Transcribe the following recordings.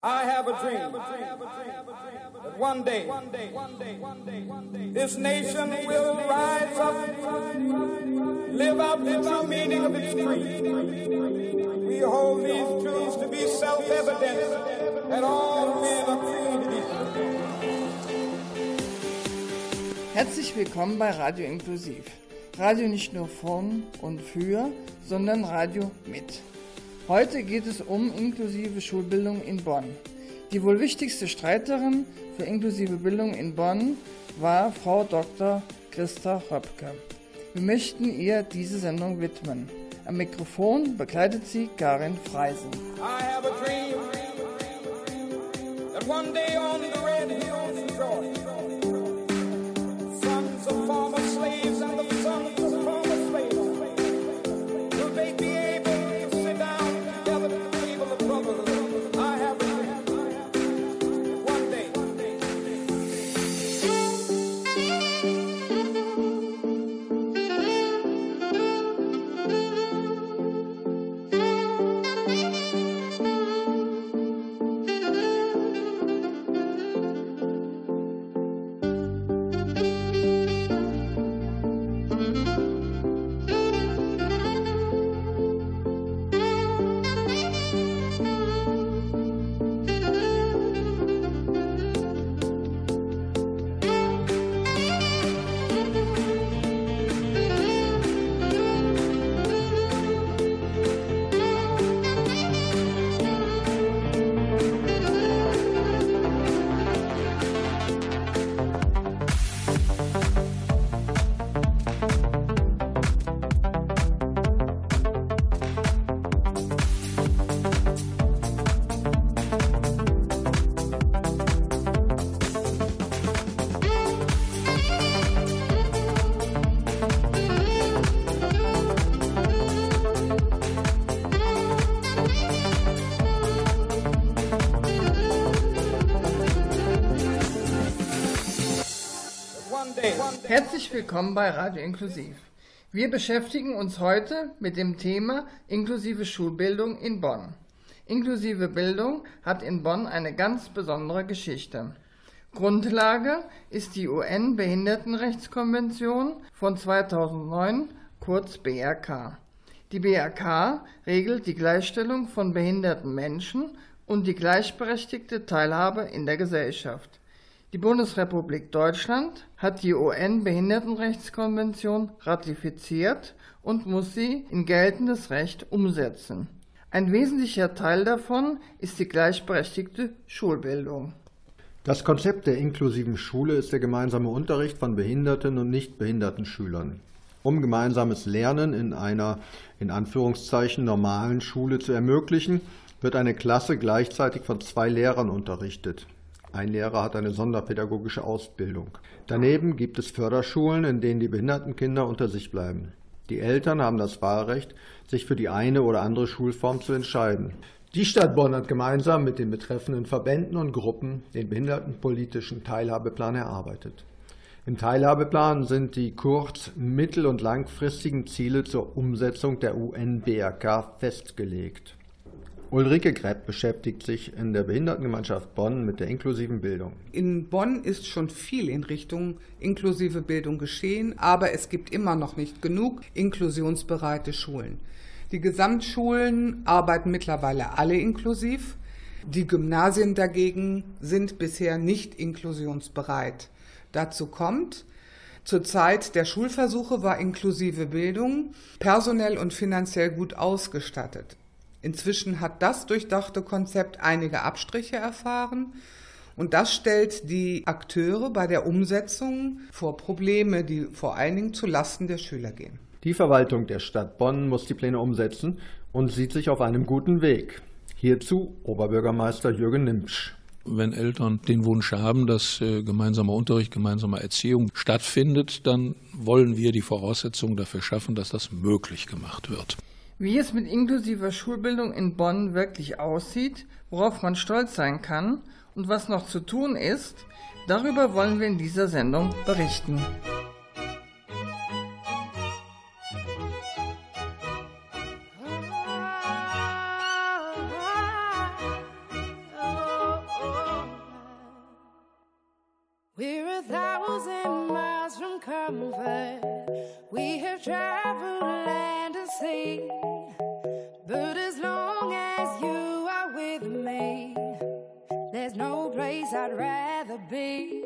I have a dream that one day this nation will rise up, live out the true meaning of its creed. We hold these truths to be self-evident that all men are created equal. Herzlich willkommen bei Radio Inklusiv. Radio nicht nur von und für, sondern Radio mit. Heute geht es um inklusive Schulbildung in Bonn. Die wohl wichtigste Streiterin für inklusive Bildung in Bonn war Frau Dr. Christa Röpke. Wir möchten ihr diese Sendung widmen. Am Mikrofon begleitet sie Karin Freisen. I have a dream that one day on the red hills of Georgia, Herzlich willkommen bei Radio Inklusiv. Wir beschäftigen uns heute mit dem Thema inklusive Schulbildung in Bonn. Inklusive Bildung hat in Bonn eine ganz besondere Geschichte. Grundlage ist die UN-Behindertenrechtskonvention von 2009, kurz BRK. Die BRK regelt die Gleichstellung von behinderten Menschen und die gleichberechtigte Teilhabe in der Gesellschaft. Die Bundesrepublik Deutschland hat die UN-Behindertenrechtskonvention ratifiziert und muss sie in geltendes Recht umsetzen. Ein wesentlicher Teil davon ist die gleichberechtigte Schulbildung. Das Konzept der inklusiven Schule ist der gemeinsame Unterricht von behinderten und nicht behinderten Schülern. Um gemeinsames Lernen in einer in Anführungszeichen normalen Schule zu ermöglichen, wird eine Klasse gleichzeitig von zwei Lehrern unterrichtet. Ein Lehrer hat eine sonderpädagogische Ausbildung. Daneben gibt es Förderschulen, in denen die behinderten Kinder unter sich bleiben. Die Eltern haben das Wahlrecht, sich für die eine oder andere Schulform zu entscheiden. Die Stadt Bonn hat gemeinsam mit den betreffenden Verbänden und Gruppen den behindertenpolitischen Teilhabeplan erarbeitet. Im Teilhabeplan sind die kurz-, mittel- und langfristigen Ziele zur Umsetzung der UN-BRK festgelegt. Ulrike Grepp beschäftigt sich in der Behindertengemeinschaft Bonn mit der inklusiven Bildung. In Bonn ist schon viel in Richtung inklusive Bildung geschehen, aber es gibt immer noch nicht genug inklusionsbereite Schulen. Die Gesamtschulen arbeiten mittlerweile alle inklusiv. Die Gymnasien dagegen sind bisher nicht inklusionsbereit. Dazu kommt, zur Zeit der Schulversuche war inklusive Bildung personell und finanziell gut ausgestattet. Inzwischen hat das durchdachte Konzept einige Abstriche erfahren und das stellt die Akteure bei der Umsetzung vor Probleme, die vor allen Dingen zu Lasten der Schüler gehen. Die Verwaltung der Stadt Bonn muss die Pläne umsetzen und sieht sich auf einem guten Weg. Hierzu Oberbürgermeister Jürgen Nimsch. Wenn Eltern den Wunsch haben, dass äh, gemeinsamer Unterricht, gemeinsame Erziehung stattfindet, dann wollen wir die Voraussetzungen dafür schaffen, dass das möglich gemacht wird. Wie es mit inklusiver Schulbildung in Bonn wirklich aussieht, worauf man stolz sein kann und was noch zu tun ist, darüber wollen wir in dieser Sendung berichten. We have traveled land and sea. There's no place I'd rather be.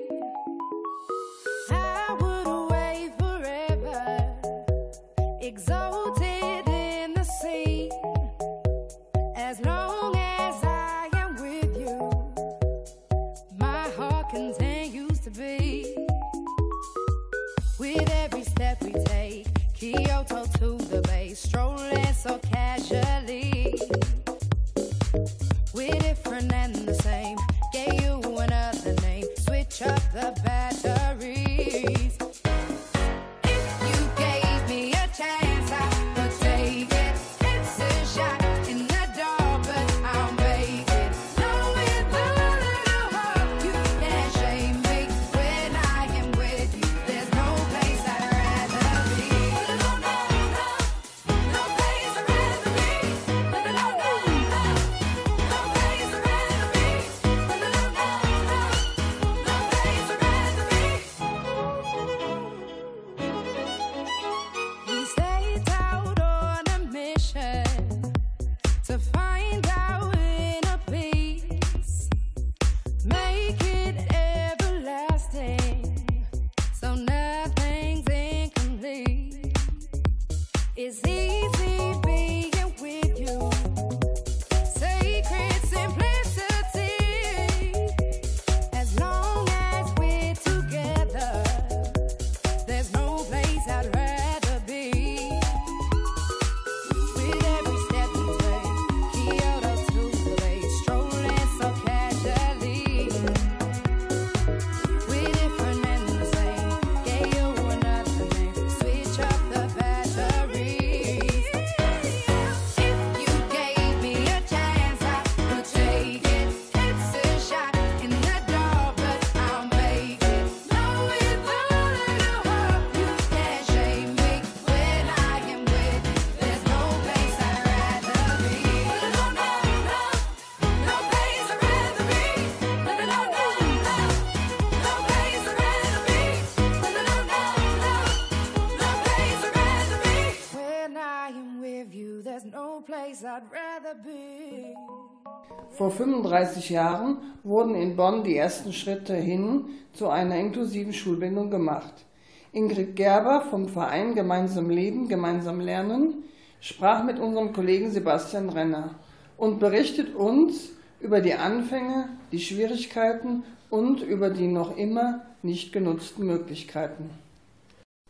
Vor 35 Jahren wurden in Bonn die ersten Schritte hin zu einer inklusiven Schulbildung gemacht. Ingrid Gerber vom Verein Gemeinsam Leben, Gemeinsam Lernen sprach mit unserem Kollegen Sebastian Renner und berichtet uns über die Anfänge, die Schwierigkeiten und über die noch immer nicht genutzten Möglichkeiten.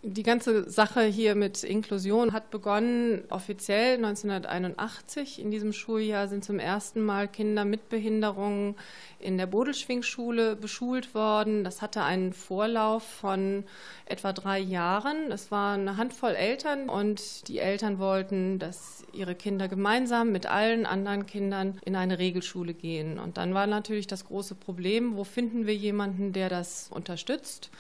Die ganze Sache hier mit Inklusion hat begonnen offiziell 1981. In diesem Schuljahr sind zum ersten Mal Kinder mit Behinderungen in der Bodelschwingschule beschult worden. Das hatte einen Vorlauf von etwa drei Jahren. Es war eine Handvoll Eltern und die Eltern wollten, dass ihre Kinder gemeinsam mit allen anderen Kindern in eine Regelschule gehen. Und dann war natürlich das große Problem, wo finden wir jemanden, der das unterstützt?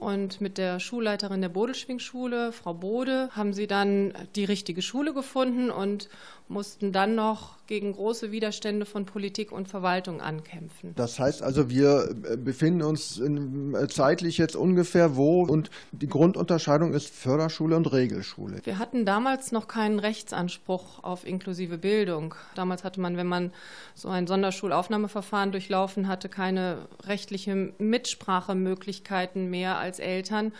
Und mit der Schulleiterin der Bodelschwingschule, Frau Bode, haben sie dann die richtige Schule gefunden und mussten dann noch gegen große Widerstände von Politik und Verwaltung ankämpfen. Das heißt also, wir befinden uns äh, zeitlich jetzt ungefähr wo und die Grundunterscheidung ist Förderschule und Regelschule. Wir hatten damals noch keinen Rechtsanspruch auf inklusive Bildung. Damals hatte man, wenn man so ein Sonderschulaufnahmeverfahren durchlaufen hatte, keine rechtliche Mitsprachemöglichkeiten mehr als Eltern.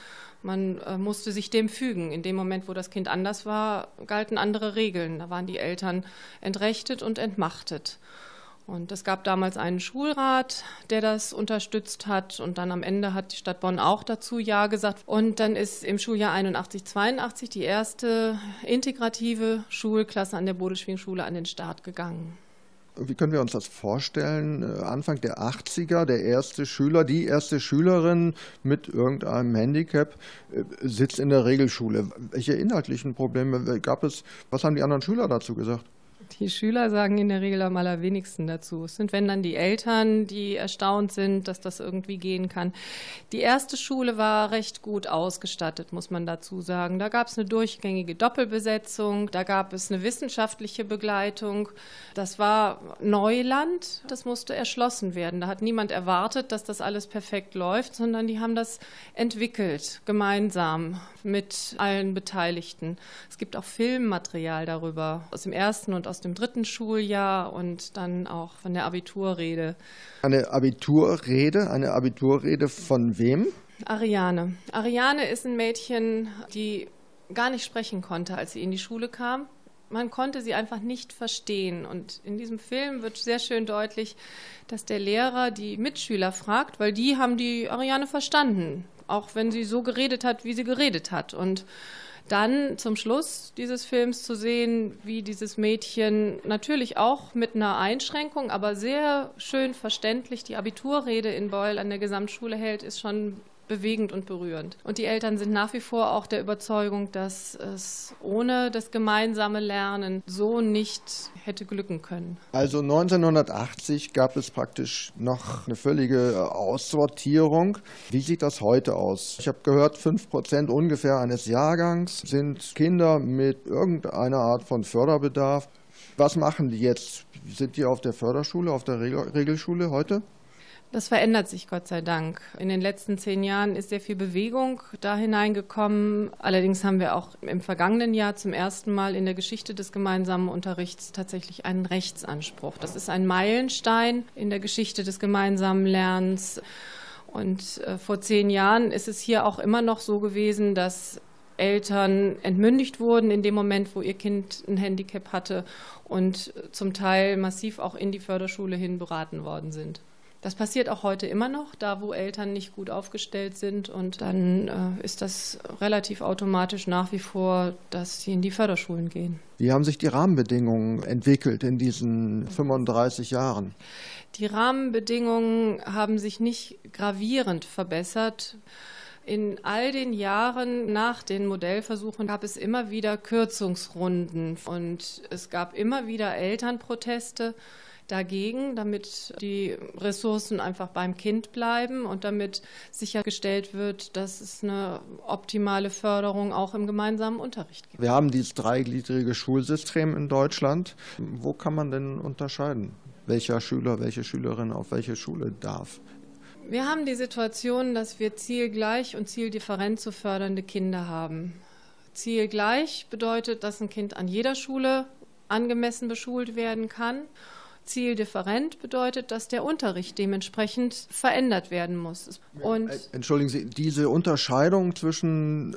Man äh, musste sich dem fügen. In dem Moment, wo das Kind anders war, galten andere Regeln. Da waren die Eltern entrechtet und entmachtet. Und es gab damals einen Schulrat, der das unterstützt hat. Und dann am Ende hat die Stadt Bonn auch dazu Ja gesagt. Und dann ist im Schuljahr 81, 82 die erste integrative Schulklasse an der Bodeschwingschule an den Start gegangen. Wie können wir uns das vorstellen? Äh, Anfang der 80er, der erste Schüler, die erste Schülerin mit irgendeinem Handicap äh, sitzt in der Regelschule. Welche inhaltlichen Probleme gab es? Was haben die anderen Schüler dazu gesagt? Die Schüler sagen in der Regel am allerwenigsten dazu. Es sind, wenn dann die Eltern, die erstaunt sind, dass das irgendwie gehen kann. Die erste Schule war recht gut ausgestattet, muss man dazu sagen. Da gab es eine durchgängige Doppelbesetzung, da gab es eine wissenschaftliche Begleitung. Das war Neuland, das musste erschlossen werden. Da hat niemand erwartet, dass das alles perfekt läuft, sondern die haben das entwickelt, gemeinsam mit allen Beteiligten. Es gibt auch Filmmaterial darüber aus dem ersten und aus aus dem dritten Schuljahr und dann auch von der Abiturrede. Eine Abiturrede, eine Abiturrede von wem? Ariane. Ariane ist ein Mädchen, die gar nicht sprechen konnte, als sie in die Schule kam. Man konnte sie einfach nicht verstehen. Und in diesem Film wird sehr schön deutlich, dass der Lehrer die Mitschüler fragt, weil die haben die Ariane verstanden, auch wenn sie so geredet hat, wie sie geredet hat. Und dann zum Schluss dieses Films zu sehen, wie dieses Mädchen natürlich auch mit einer Einschränkung, aber sehr schön verständlich die Abiturrede in Beul an der Gesamtschule hält, ist schon bewegend und berührend. Und die Eltern sind nach wie vor auch der Überzeugung, dass es ohne das gemeinsame Lernen so nicht hätte glücken können. Also 1980 gab es praktisch noch eine völlige äh, Aussortierung. Wie sieht das heute aus? Ich habe gehört, 5% ungefähr eines Jahrgangs sind Kinder mit irgendeiner Art von Förderbedarf. Was machen die jetzt? Sind die auf der Förderschule, auf der Regel- Regelschule heute? Das verändert sich Gott sei Dank. In den letzten zehn Jahren ist sehr viel Bewegung da hineingekommen. Allerdings haben wir auch im vergangenen Jahr zum ersten Mal in der Geschichte des gemeinsamen Unterrichts tatsächlich einen Rechtsanspruch. Das ist ein Meilenstein in der Geschichte des gemeinsamen Lernens. Und äh, vor zehn Jahren ist es hier auch immer noch so gewesen, dass Eltern entmündigt wurden in dem Moment, wo ihr Kind ein Handicap hatte und zum Teil massiv auch in die Förderschule hin beraten worden sind. Das passiert auch heute immer noch, da wo Eltern nicht gut aufgestellt sind. Und dann äh, ist das relativ automatisch nach wie vor, dass sie in die Förderschulen gehen. Wie haben sich die Rahmenbedingungen entwickelt in diesen 35 Jahren? Die Rahmenbedingungen haben sich nicht gravierend verbessert. In all den Jahren nach den Modellversuchen gab es immer wieder Kürzungsrunden und es gab immer wieder Elternproteste dagegen, damit die Ressourcen einfach beim Kind bleiben und damit sichergestellt wird, dass es eine optimale Förderung auch im gemeinsamen Unterricht gibt. Wir haben dieses dreigliedrige Schulsystem in Deutschland. Wo kann man denn unterscheiden, welcher Schüler, welche Schülerin auf welche Schule darf? Wir haben die Situation, dass wir zielgleich und zieldifferent zu fördernde Kinder haben. Zielgleich bedeutet, dass ein Kind an jeder Schule angemessen beschult werden kann. Zieldifferent bedeutet, dass der Unterricht dementsprechend verändert werden muss. Und Äh, Entschuldigen Sie, diese Unterscheidung zwischen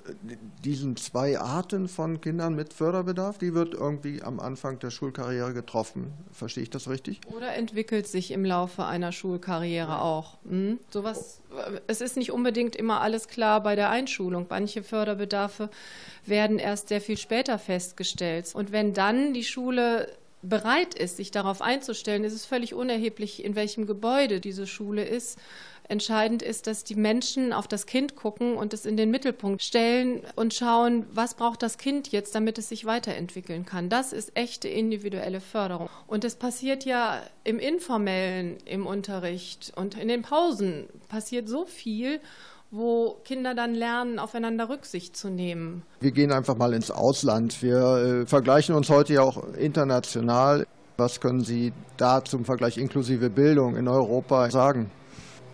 diesen zwei Arten von Kindern mit Förderbedarf, die wird irgendwie am Anfang der Schulkarriere getroffen. Verstehe ich das richtig? Oder entwickelt sich im Laufe einer Schulkarriere auch. Hm? Sowas, es ist nicht unbedingt immer alles klar bei der Einschulung. Manche Förderbedarfe werden erst sehr viel später festgestellt. Und wenn dann die Schule bereit ist, sich darauf einzustellen, ist es völlig unerheblich, in welchem Gebäude diese Schule ist. Entscheidend ist, dass die Menschen auf das Kind gucken und es in den Mittelpunkt stellen und schauen, was braucht das Kind jetzt, damit es sich weiterentwickeln kann. Das ist echte individuelle Förderung. Und es passiert ja im Informellen, im Unterricht und in den Pausen passiert so viel, wo Kinder dann lernen, aufeinander Rücksicht zu nehmen. Wir gehen einfach mal ins Ausland. Wir äh, vergleichen uns heute ja auch international. Was können Sie da zum Vergleich inklusive Bildung in Europa sagen?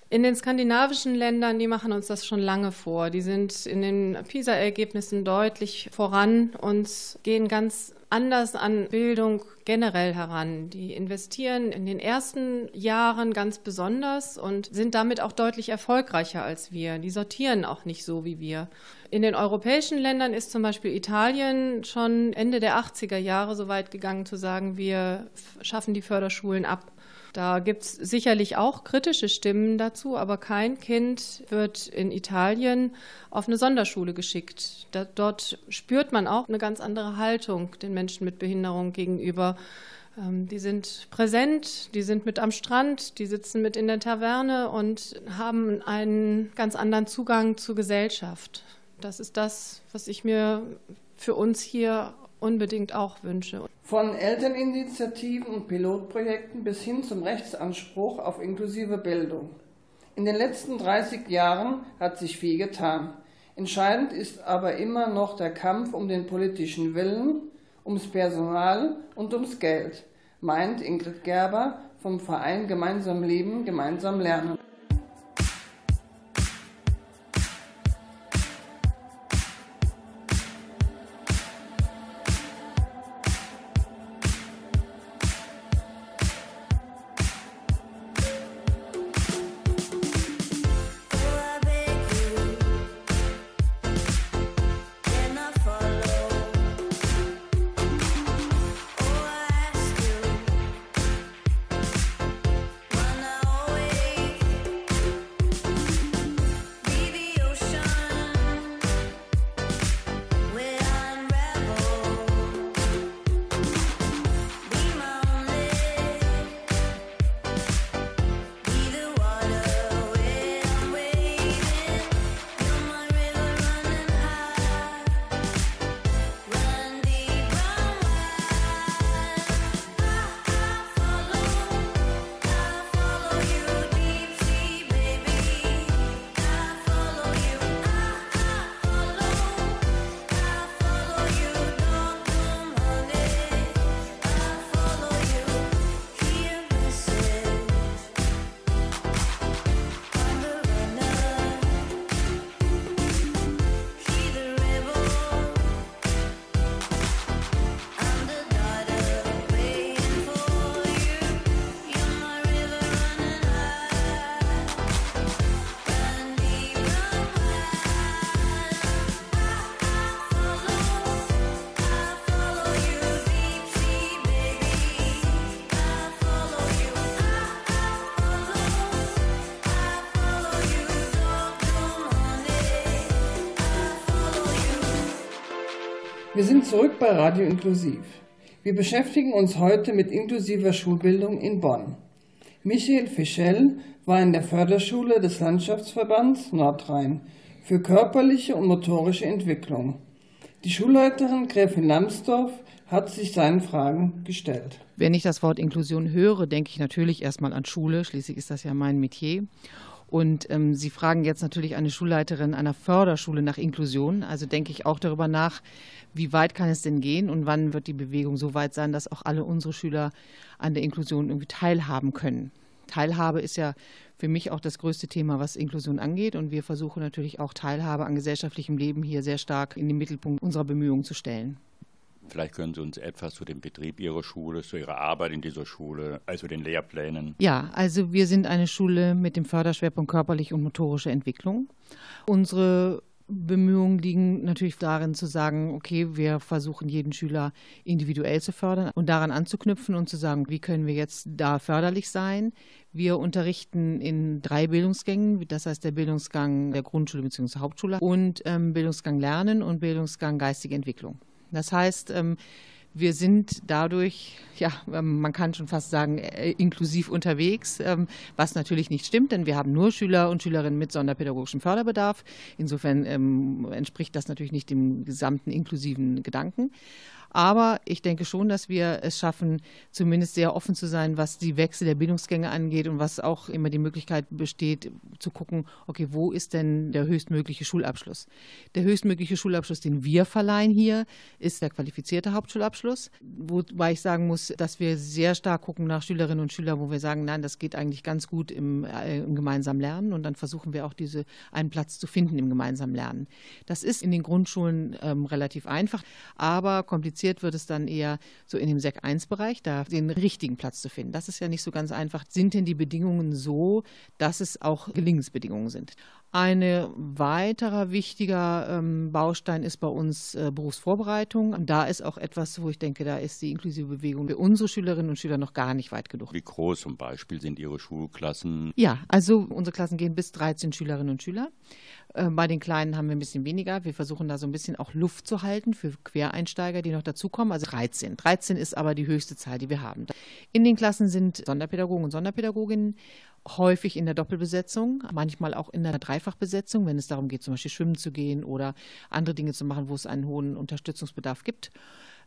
In den skandinavischen Ländern, die machen uns das schon lange vor. Die sind in den PISA-Ergebnissen deutlich voran und gehen ganz anders an Bildung generell heran. Die investieren in den ersten Jahren ganz besonders und sind damit auch deutlich erfolgreicher als wir. Die sortieren auch nicht so wie wir. In den europäischen Ländern ist zum Beispiel Italien schon Ende der 80er Jahre so weit gegangen zu sagen, wir schaffen die Förderschulen ab. Da gibt es sicherlich auch kritische Stimmen dazu, aber kein Kind wird in Italien auf eine Sonderschule geschickt. Da, dort spürt man auch eine ganz andere Haltung den Menschen mit Behinderung gegenüber. Ähm, die sind präsent, die sind mit am Strand, die sitzen mit in der Taverne und haben einen ganz anderen Zugang zur Gesellschaft. Das ist das, was ich mir für uns hier unbedingt auch wünsche. Von Elterninitiativen und Pilotprojekten bis hin zum Rechtsanspruch auf inklusive Bildung. In den letzten 30 Jahren hat sich viel getan. Entscheidend ist aber immer noch der Kampf um den politischen Willen, ums Personal und ums Geld, meint Ingrid Gerber vom Verein Gemeinsam Leben, Gemeinsam Lernen. Sind zurück bei Radio Inklusiv. Wir beschäftigen uns heute mit inklusiver Schulbildung in Bonn. Michael Fischel war in der Förderschule des Landschaftsverbands Nordrhein für körperliche und motorische Entwicklung. Die Schulleiterin Gräfin Lambsdorff hat sich seinen Fragen gestellt. Wenn ich das Wort Inklusion höre, denke ich natürlich erstmal an Schule. Schließlich ist das ja mein Metier. Und ähm, Sie fragen jetzt natürlich eine Schulleiterin einer Förderschule nach Inklusion. Also denke ich auch darüber nach, wie weit kann es denn gehen und wann wird die Bewegung so weit sein, dass auch alle unsere Schüler an der Inklusion irgendwie teilhaben können. Teilhabe ist ja für mich auch das größte Thema, was Inklusion angeht. Und wir versuchen natürlich auch Teilhabe an gesellschaftlichem Leben hier sehr stark in den Mittelpunkt unserer Bemühungen zu stellen. Vielleicht können Sie uns etwas zu dem Betrieb Ihrer Schule, zu Ihrer Arbeit in dieser Schule, also den Lehrplänen. Ja, also wir sind eine Schule mit dem Förderschwerpunkt körperliche und motorische Entwicklung. Unsere Bemühungen liegen natürlich darin zu sagen, okay, wir versuchen jeden Schüler individuell zu fördern und daran anzuknüpfen und zu sagen, wie können wir jetzt da förderlich sein. Wir unterrichten in drei Bildungsgängen, das heißt der Bildungsgang der Grundschule bzw. Hauptschule und ähm, Bildungsgang Lernen und Bildungsgang geistige Entwicklung. Das heißt, ähm, wir sind dadurch, ja, man kann schon fast sagen, äh, inklusiv unterwegs, ähm, was natürlich nicht stimmt, denn wir haben nur Schüler und Schülerinnen mit sonderpädagogischem Förderbedarf. Insofern ähm, entspricht das natürlich nicht dem gesamten inklusiven Gedanken. Aber ich denke schon, dass wir es schaffen, zumindest sehr offen zu sein, was die Wechsel der Bildungsgänge angeht und was auch immer die Möglichkeit besteht, zu gucken, okay, wo ist denn der höchstmögliche Schulabschluss? Der höchstmögliche Schulabschluss, den wir verleihen hier, ist der qualifizierte Hauptschulabschluss. Wobei ich sagen muss, dass wir sehr stark gucken nach Schülerinnen und Schülern, wo wir sagen, nein, das geht eigentlich ganz gut im, äh, im gemeinsamen Lernen und dann versuchen wir auch diese einen Platz zu finden im gemeinsamen Lernen. Das ist in den Grundschulen ähm, relativ einfach, aber kompliziert wird es dann eher so in dem Sek 1-Bereich, da den richtigen Platz zu finden. Das ist ja nicht so ganz einfach. Sind denn die Bedingungen so, dass es auch Gelingensbedingungen sind? Ein weiterer wichtiger ähm, Baustein ist bei uns äh, Berufsvorbereitung. Da ist auch etwas, wo ich denke, da ist die inklusive Bewegung für unsere Schülerinnen und Schüler noch gar nicht weit genug. Wie groß zum Beispiel sind Ihre Schulklassen? Ja, also unsere Klassen gehen bis 13 Schülerinnen und Schüler. Äh, Bei den Kleinen haben wir ein bisschen weniger. Wir versuchen da so ein bisschen auch Luft zu halten für Quereinsteiger, die noch dazukommen. Also 13. 13 ist aber die höchste Zahl, die wir haben. In den Klassen sind Sonderpädagogen und Sonderpädagoginnen häufig in der Doppelbesetzung, manchmal auch in der Dreifachbesetzung, wenn es darum geht, zum Beispiel schwimmen zu gehen oder andere Dinge zu machen, wo es einen hohen Unterstützungsbedarf gibt.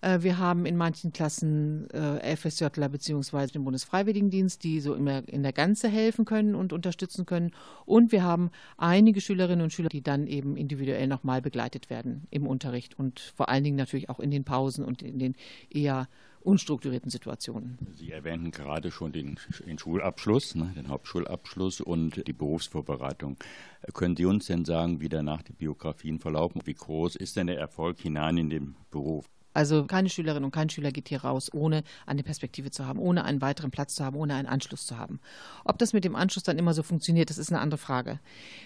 Äh, Wir haben in manchen Klassen äh, FSJler bzw. den Bundesfreiwilligendienst, die so in der, in der Ganze helfen können und unterstützen können. Und wir haben einige Schülerinnen und Schüler, die dann eben individuell nochmal begleitet werden im Unterricht und vor allen Dingen natürlich auch in den Pausen und in den eher unstrukturierten Situationen. Sie erwähnten gerade schon den, den Schulabschluss, ne, den Hauptschulabschluss und die Berufsvorbereitung. Können Sie uns denn sagen, wie danach die Biografien verlaufen? Wie groß ist denn der Erfolg hinein in den Beruf? Also keine Schülerin und kein Schüler geht hier raus, ohne eine Perspektive zu haben, ohne einen weiteren Platz zu haben, ohne einen Anschluss zu haben. Ob das mit dem Anschluss dann immer so funktioniert, das ist eine andere Frage.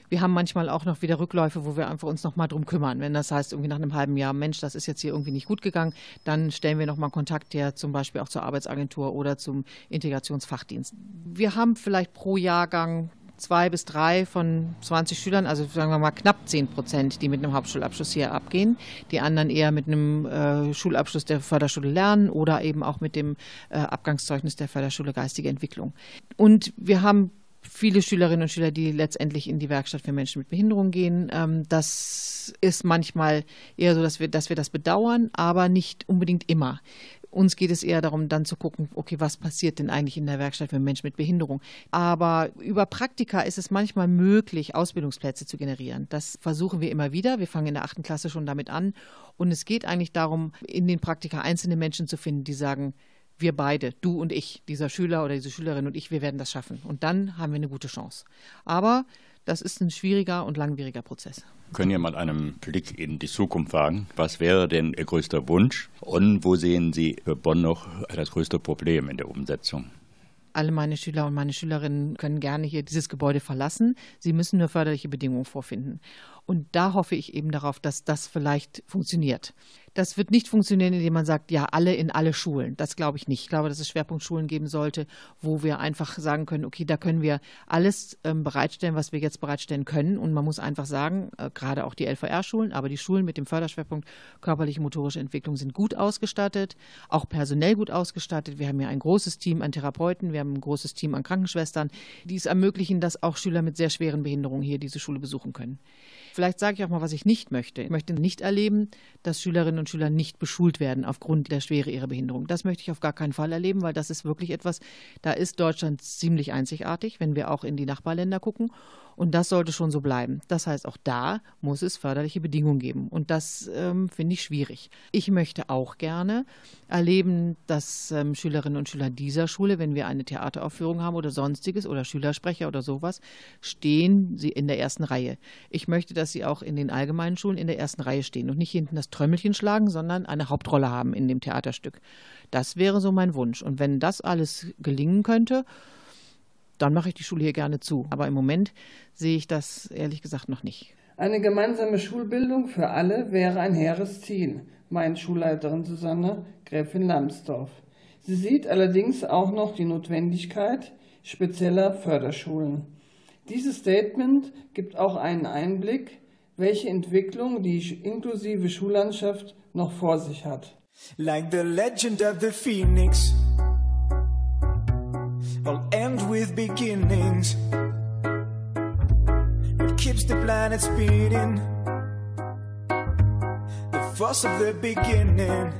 Wir haben manchmal auch noch wieder Rückläufe, wo wir einfach uns noch mal drum kümmern. Wenn das heißt, irgendwie nach einem halben Jahr, Mensch, das ist jetzt hier irgendwie nicht gut gegangen, dann stellen wir noch mal Kontakt her, zum Beispiel auch zur Arbeitsagentur oder zum Integrationsfachdienst. Wir haben vielleicht pro Jahrgang zwei bis drei von 20 Schülern, also sagen wir mal knapp 10 Prozent, die mit einem Hauptschulabschluss hier abgehen. Die anderen eher mit einem äh, Schulabschluss der Förderschule Lernen oder eben auch mit dem äh, Abgangszeugnis der Förderschule Geistige Entwicklung. Und wir haben viele Schülerinnen und Schüler, die letztendlich in die Werkstatt für Menschen mit Behinderung gehen. Ähm, das ist manchmal eher so, dass wir, dass wir das bedauern, aber nicht unbedingt immer. Uns geht es eher darum, dann zu gucken, okay, was passiert denn eigentlich in der Werkstatt für Menschen mit Behinderung? Aber über Praktika ist es manchmal möglich, Ausbildungsplätze zu generieren. Das versuchen wir immer wieder. Wir fangen in der achten Klasse schon damit an. Und es geht eigentlich darum, in den Praktika einzelne Menschen zu finden, die sagen, wir beide, du und ich, dieser Schüler oder diese Schülerin und ich, wir werden das schaffen. Und dann haben wir eine gute Chance. Aber das ist ein schwieriger und langwieriger Prozess. Können ja mal einen Blick in die Zukunft wagen. Was wäre denn Ihr größter Wunsch und wo sehen Sie für Bonn noch das größte Problem in der Umsetzung? Alle meine Schüler und meine Schülerinnen können gerne hier dieses Gebäude verlassen. Sie müssen nur förderliche Bedingungen vorfinden. Und da hoffe ich eben darauf, dass das vielleicht funktioniert. Das wird nicht funktionieren, indem man sagt, ja, alle in alle Schulen. Das glaube ich nicht. Ich glaube, dass es Schwerpunktschulen geben sollte, wo wir einfach sagen können, okay, da können wir alles ähm, bereitstellen, was wir jetzt bereitstellen können. Und man muss einfach sagen, äh, gerade auch die LVR-Schulen, aber die Schulen mit dem Förderschwerpunkt körperliche motorische Entwicklung sind gut ausgestattet, auch personell gut ausgestattet. Wir haben ja ein großes Team an Therapeuten, wir haben ein großes Team an Krankenschwestern, die es ermöglichen, dass auch Schüler mit sehr schweren Behinderungen hier diese Schule besuchen können. Vielleicht sage ich auch mal, was ich nicht möchte. Ich möchte nicht erleben, dass Schülerinnen und Schüler nicht beschult werden aufgrund der Schwere ihrer Behinderung. Das möchte ich auf gar keinen Fall erleben, weil das ist wirklich etwas, da ist Deutschland ziemlich einzigartig, wenn wir auch in die Nachbarländer gucken. Und das sollte schon so bleiben. Das heißt, auch da muss es förderliche Bedingungen geben. Und das ähm, finde ich schwierig. Ich möchte auch gerne erleben, dass ähm, Schülerinnen und Schüler dieser Schule, wenn wir eine Theateraufführung haben oder sonstiges oder Schülersprecher oder sowas, stehen sie in der ersten Reihe. Ich möchte, dass sie auch in den allgemeinen Schulen in der ersten Reihe stehen und nicht hinten das Trömmelchen schlagen, sondern eine Hauptrolle haben in dem Theaterstück. Das wäre so mein Wunsch. Und wenn das alles gelingen könnte, dann mache ich die Schule hier gerne zu. Aber im Moment sehe ich das ehrlich gesagt noch nicht. Eine gemeinsame Schulbildung für alle wäre ein hehres Ziel, meint Schulleiterin Susanne Gräfin Lambsdorff. Sie sieht allerdings auch noch die Notwendigkeit spezieller Förderschulen. Dieses Statement gibt auch einen Einblick, welche Entwicklung die inklusive Schullandschaft noch vor sich hat. Like the legend of the phoenix, with beginnings. What keeps the planet spinning? The force of the beginning.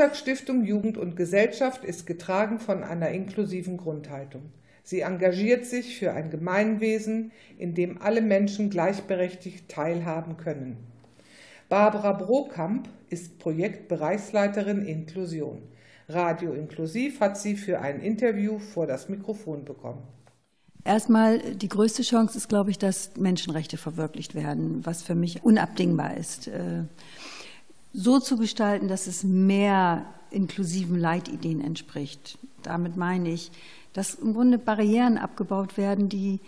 Montagsstiftung Jugend und Gesellschaft ist getragen von einer inklusiven Grundhaltung. Sie engagiert sich für ein Gemeinwesen, in dem alle Menschen gleichberechtigt teilhaben können. Barbara Brokamp ist Projektbereichsleiterin Inklusion. Radio Inklusiv hat sie für ein Interview vor das Mikrofon bekommen. Erstmal die größte Chance ist, glaube ich, dass Menschenrechte verwirklicht werden, was für mich unabdingbar ist. So zu gestalten, dass es mehr inklusiven Leitideen entspricht. Damit meine ich, dass im Grunde Barrieren abgebaut werden, die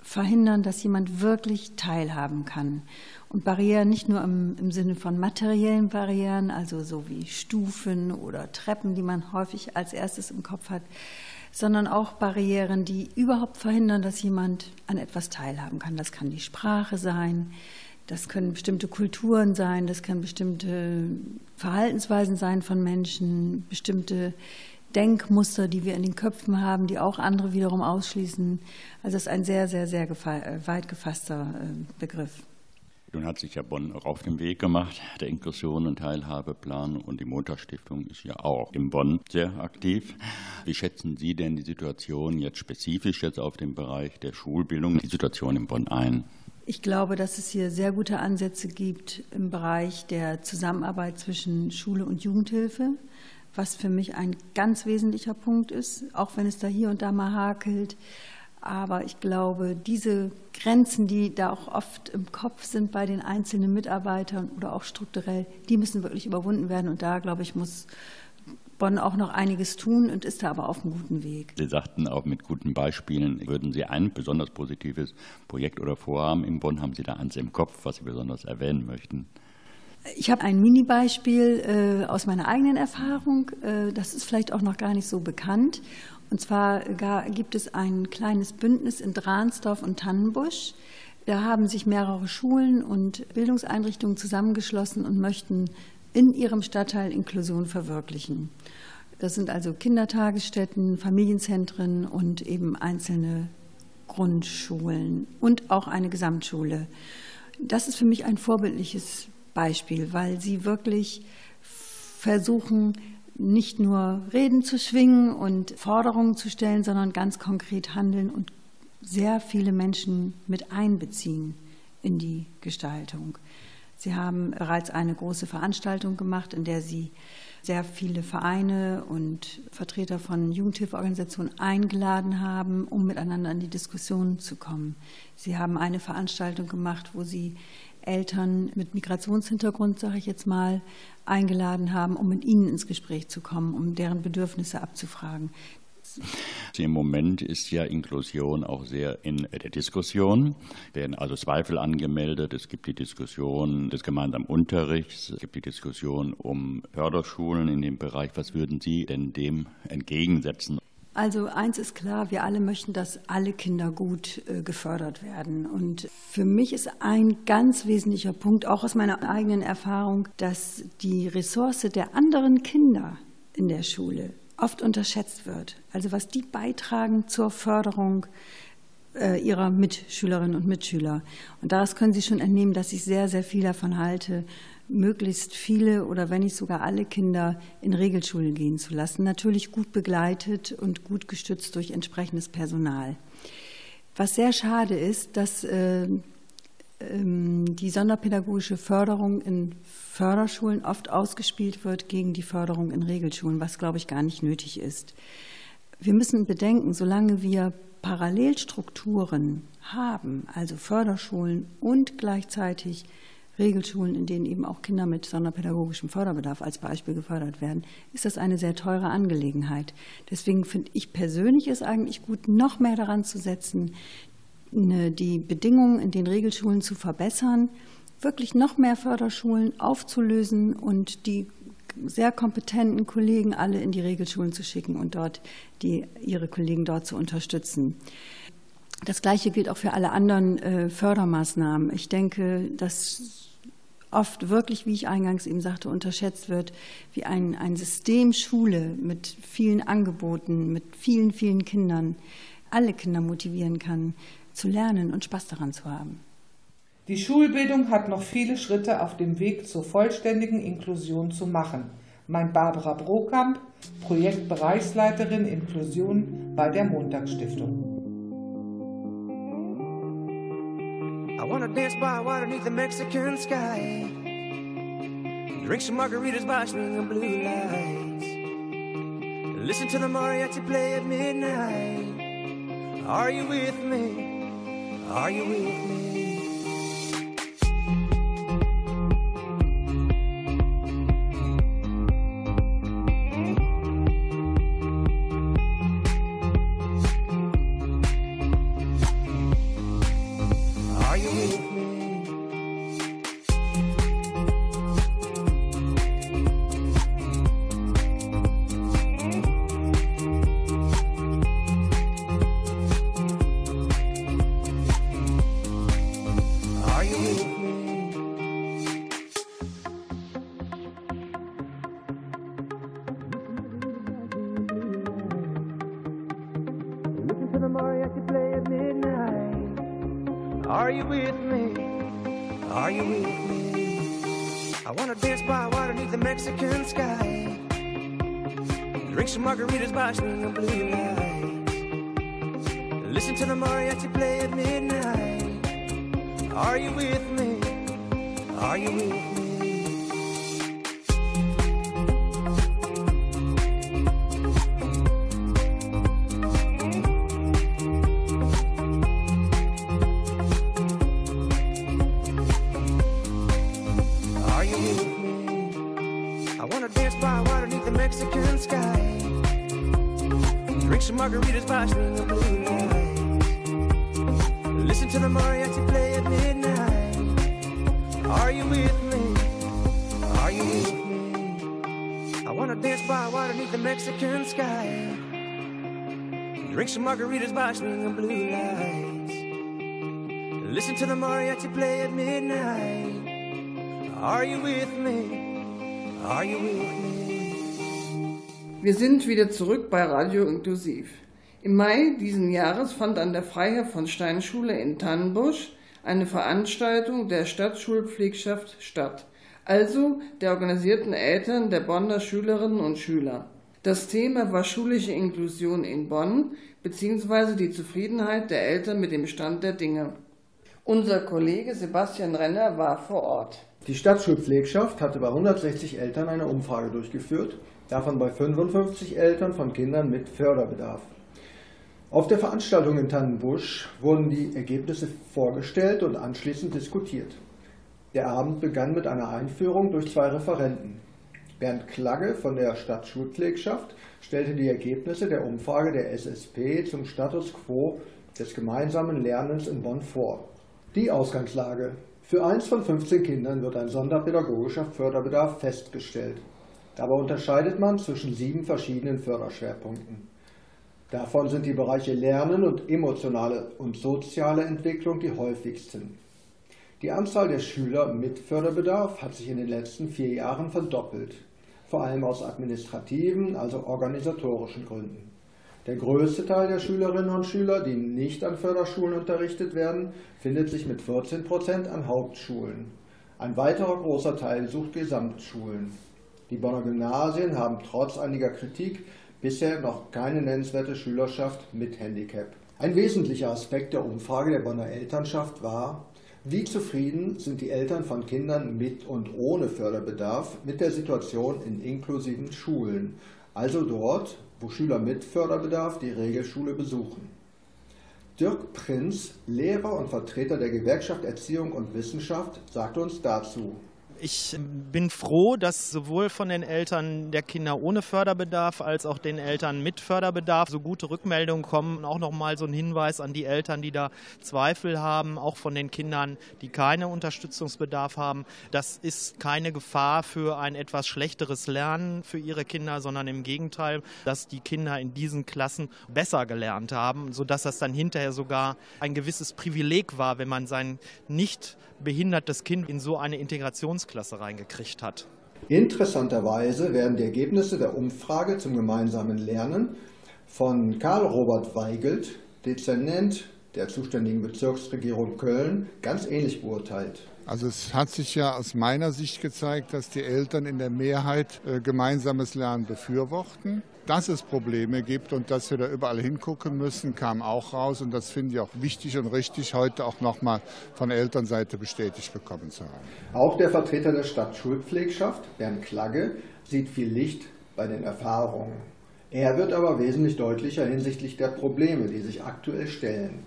verhindern, dass jemand wirklich teilhaben kann. Und Barrieren nicht nur im, im Sinne von materiellen Barrieren, also so wie Stufen oder Treppen, die man häufig als erstes im Kopf hat, sondern auch Barrieren, die überhaupt verhindern, dass jemand an etwas teilhaben kann. Das kann die Sprache sein, das können bestimmte Kulturen sein, das können bestimmte Verhaltensweisen sein von Menschen, bestimmte Denkmuster, die wir in den Köpfen haben, die auch andere wiederum ausschließen. Also es ist ein sehr, sehr, sehr äh, weit gefasster äh, Begriff. Nun hat sich ja Bonn auch auf den Weg gemacht, der Inklusion und Teilhabeplan und die Montagsstiftung ist ja auch in Bonn sehr aktiv. Wie schätzen Sie denn die Situation jetzt spezifisch jetzt auf dem Bereich der Schulbildung, die Situation in Bonn ein? Ich glaube, dass es hier sehr gute Ansätze gibt im Bereich der Zusammenarbeit zwischen Schule und Jugendhilfe, was für mich ein ganz wesentlicher Punkt ist, auch wenn es da hier und da mal hakelt. Aber ich glaube, diese Grenzen, die da auch oft im Kopf sind bei den einzelnen Mitarbeitern oder auch strukturell, die müssen wirklich überwunden werden. Und da, glaube ich, muss Bonn auch noch einiges tun und ist da aber auf einem guten Weg. Sie sagten auch mit guten Beispielen, würden Sie ein besonders positives Projekt oder Vorhaben in Bonn, haben Sie da eins im Kopf, was Sie besonders erwähnen möchten? Ich habe ein Mini-Beispiel äh, aus meiner eigenen Erfahrung. Äh, das ist vielleicht auch noch gar nicht so bekannt. Und zwar gar, gibt es ein kleines Bündnis in Dransdorf und Tannenbusch. Da haben sich mehrere Schulen und Bildungseinrichtungen zusammengeschlossen und möchten in ihrem Stadtteil Inklusion verwirklichen. Das sind also Kindertagesstätten, Familienzentren und eben einzelne Grundschulen und auch eine Gesamtschule. Das ist für mich ein vorbildliches Beispiel, weil sie wirklich versuchen, nicht nur Reden zu schwingen und Forderungen zu stellen, sondern ganz konkret handeln und sehr viele Menschen mit einbeziehen in die Gestaltung. Sie haben bereits eine große Veranstaltung gemacht, in der Sie sehr viele Vereine und Vertreter von Jugendhilfeorganisationen eingeladen haben, um miteinander in die Diskussion zu kommen. Sie haben eine Veranstaltung gemacht, wo Sie Eltern mit Migrationshintergrund, sage ich jetzt mal, eingeladen haben, um mit ihnen ins Gespräch zu kommen, um deren Bedürfnisse abzufragen. Im Moment ist ja Inklusion auch sehr in der Diskussion. Werden also Zweifel angemeldet. Es gibt die Diskussion des gemeinsamen Unterrichts. Es gibt die Diskussion um Förderschulen in dem Bereich. Was würden Sie denn dem entgegensetzen? Also eins ist klar, wir alle möchten, dass alle Kinder gut äh, gefördert werden. Und für mich ist ein ganz wesentlicher Punkt, auch aus meiner eigenen Erfahrung, dass die Ressource der anderen Kinder in der Schule oft unterschätzt wird. Also was die beitragen zur Förderung äh, ihrer Mitschülerinnen und Mitschüler. Und daraus können Sie schon entnehmen, dass ich sehr, sehr viel davon halte, möglichst viele oder wenn nicht sogar alle Kinder in Regelschulen gehen zu lassen. Natürlich gut begleitet und gut gestützt durch entsprechendes Personal. Was sehr schade ist, dass äh, die sonderpädagogische Förderung in Förderschulen oft ausgespielt wird gegen die Förderung in Regelschulen, was, glaube ich, gar nicht nötig ist. Wir müssen bedenken, solange wir Parallelstrukturen haben, also Förderschulen und gleichzeitig Regelschulen, in denen eben auch Kinder mit sonderpädagogischem Förderbedarf als Beispiel gefördert werden, ist das eine sehr teure Angelegenheit. Deswegen finde ich persönlich es eigentlich gut, noch mehr daran zu setzen, die Bedingungen in den Regelschulen zu verbessern, wirklich noch mehr Förderschulen aufzulösen und die sehr kompetenten Kollegen alle in die Regelschulen zu schicken und dort die, ihre Kollegen dort zu unterstützen. Das Gleiche gilt auch für alle anderen äh, Fördermaßnahmen. Ich denke, dass oft wirklich, wie ich eingangs eben sagte, unterschätzt wird, wie ein, ein System Schule mit vielen Angeboten, mit vielen, vielen Kindern alle Kinder motivieren kann, zu lernen und Spaß daran zu haben. Die Schulbildung hat noch viele Schritte auf dem Weg zur vollständigen Inklusion zu machen, meint Barbara Brokamp, Projektbereichsleiterin Inklusion bei der Montagsstiftung. I wanna dance by water beneath the Mexican sky. Drink some margaritas by swinging blue lights. Listen to the mariachi play at midnight. Are you with me? Are you with me? Some margaritas by swinging blue lights. Listen to the mariachi play at midnight. Are you with me? Are you with me? By swinging blue lights. Listen to the mariachi play at midnight. Are you with me? Are you with me? Wir sind wieder zurück bei Radio Inklusiv. Im Mai diesen Jahres fand an der Freiherr von Stein Schule in Tannenbusch eine Veranstaltung der Stadtschulpflegschaft statt, also der organisierten Eltern der Bonner Schülerinnen und Schüler. Das Thema war schulische Inklusion in Bonn bzw. die Zufriedenheit der Eltern mit dem Stand der Dinge. Unser Kollege Sebastian Renner war vor Ort. Die Stadtschulpflegschaft hatte bei 160 Eltern eine Umfrage durchgeführt, davon bei 55 Eltern von Kindern mit Förderbedarf. Auf der Veranstaltung in Tannenbusch wurden die Ergebnisse vorgestellt und anschließend diskutiert. Der Abend begann mit einer Einführung durch zwei Referenten. Bernd Klagge von der Stadtschulpflegschaft stellte die Ergebnisse der Umfrage der SSP zum Status quo des gemeinsamen Lernens in Bonn vor. Die Ausgangslage. Für eins von 15 Kindern wird ein sonderpädagogischer Förderbedarf festgestellt. Dabei unterscheidet man zwischen sieben verschiedenen Förderschwerpunkten. Davon sind die Bereiche Lernen und emotionale und soziale Entwicklung die häufigsten. Die Anzahl der Schüler mit Förderbedarf hat sich in den letzten vier Jahren verdoppelt, vor allem aus administrativen, also organisatorischen Gründen. Der größte Teil der Schülerinnen und Schüler, die nicht an Förderschulen unterrichtet werden, findet sich mit 14 Prozent an Hauptschulen. Ein weiterer großer Teil besucht Gesamtschulen. Die Bonner Gymnasien haben trotz einiger Kritik bisher noch keine nennenswerte Schülerschaft mit Handicap. Ein wesentlicher Aspekt der Umfrage der Bonner Elternschaft war, wie zufrieden sind die Eltern von Kindern mit und ohne Förderbedarf mit der Situation in inklusiven Schulen, also dort, wo Schüler mit Förderbedarf die Regelschule besuchen. Dirk Prinz, Lehrer und Vertreter der Gewerkschaft Erziehung und Wissenschaft, sagt uns dazu. Ich bin froh, dass sowohl von den Eltern der Kinder ohne Förderbedarf als auch den Eltern mit Förderbedarf so gute Rückmeldungen kommen. Auch nochmal so ein Hinweis an die Eltern, die da Zweifel haben, auch von den Kindern, die keinen Unterstützungsbedarf haben. Das ist keine Gefahr für ein etwas schlechteres Lernen für ihre Kinder, sondern im Gegenteil, dass die Kinder in diesen Klassen besser gelernt haben, sodass das dann hinterher sogar ein gewisses Privileg war, wenn man sein nicht behindertes Kind in so eine Integrationsklasse reingekriegt hat. Interessanterweise werden die Ergebnisse der Umfrage zum gemeinsamen Lernen von Karl Robert Weigelt, Dezernent der zuständigen Bezirksregierung Köln, ganz ähnlich beurteilt. Also es hat sich ja aus meiner Sicht gezeigt, dass die Eltern in der Mehrheit äh, gemeinsames Lernen befürworten. Dass es Probleme gibt und dass wir da überall hingucken müssen, kam auch raus. Und das finde ich auch wichtig und richtig, heute auch nochmal von Elternseite bestätigt bekommen zu haben. Auch der Vertreter der Stadtschulpflegschaft, Bernd Klagge, sieht viel Licht bei den Erfahrungen. Er wird aber wesentlich deutlicher hinsichtlich der Probleme, die sich aktuell stellen.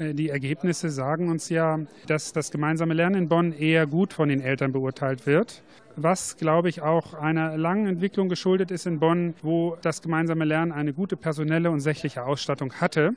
Die Ergebnisse sagen uns ja, dass das gemeinsame Lernen in Bonn eher gut von den Eltern beurteilt wird. Was, glaube ich, auch einer langen Entwicklung geschuldet ist in Bonn, wo das gemeinsame Lernen eine gute personelle und sächliche Ausstattung hatte.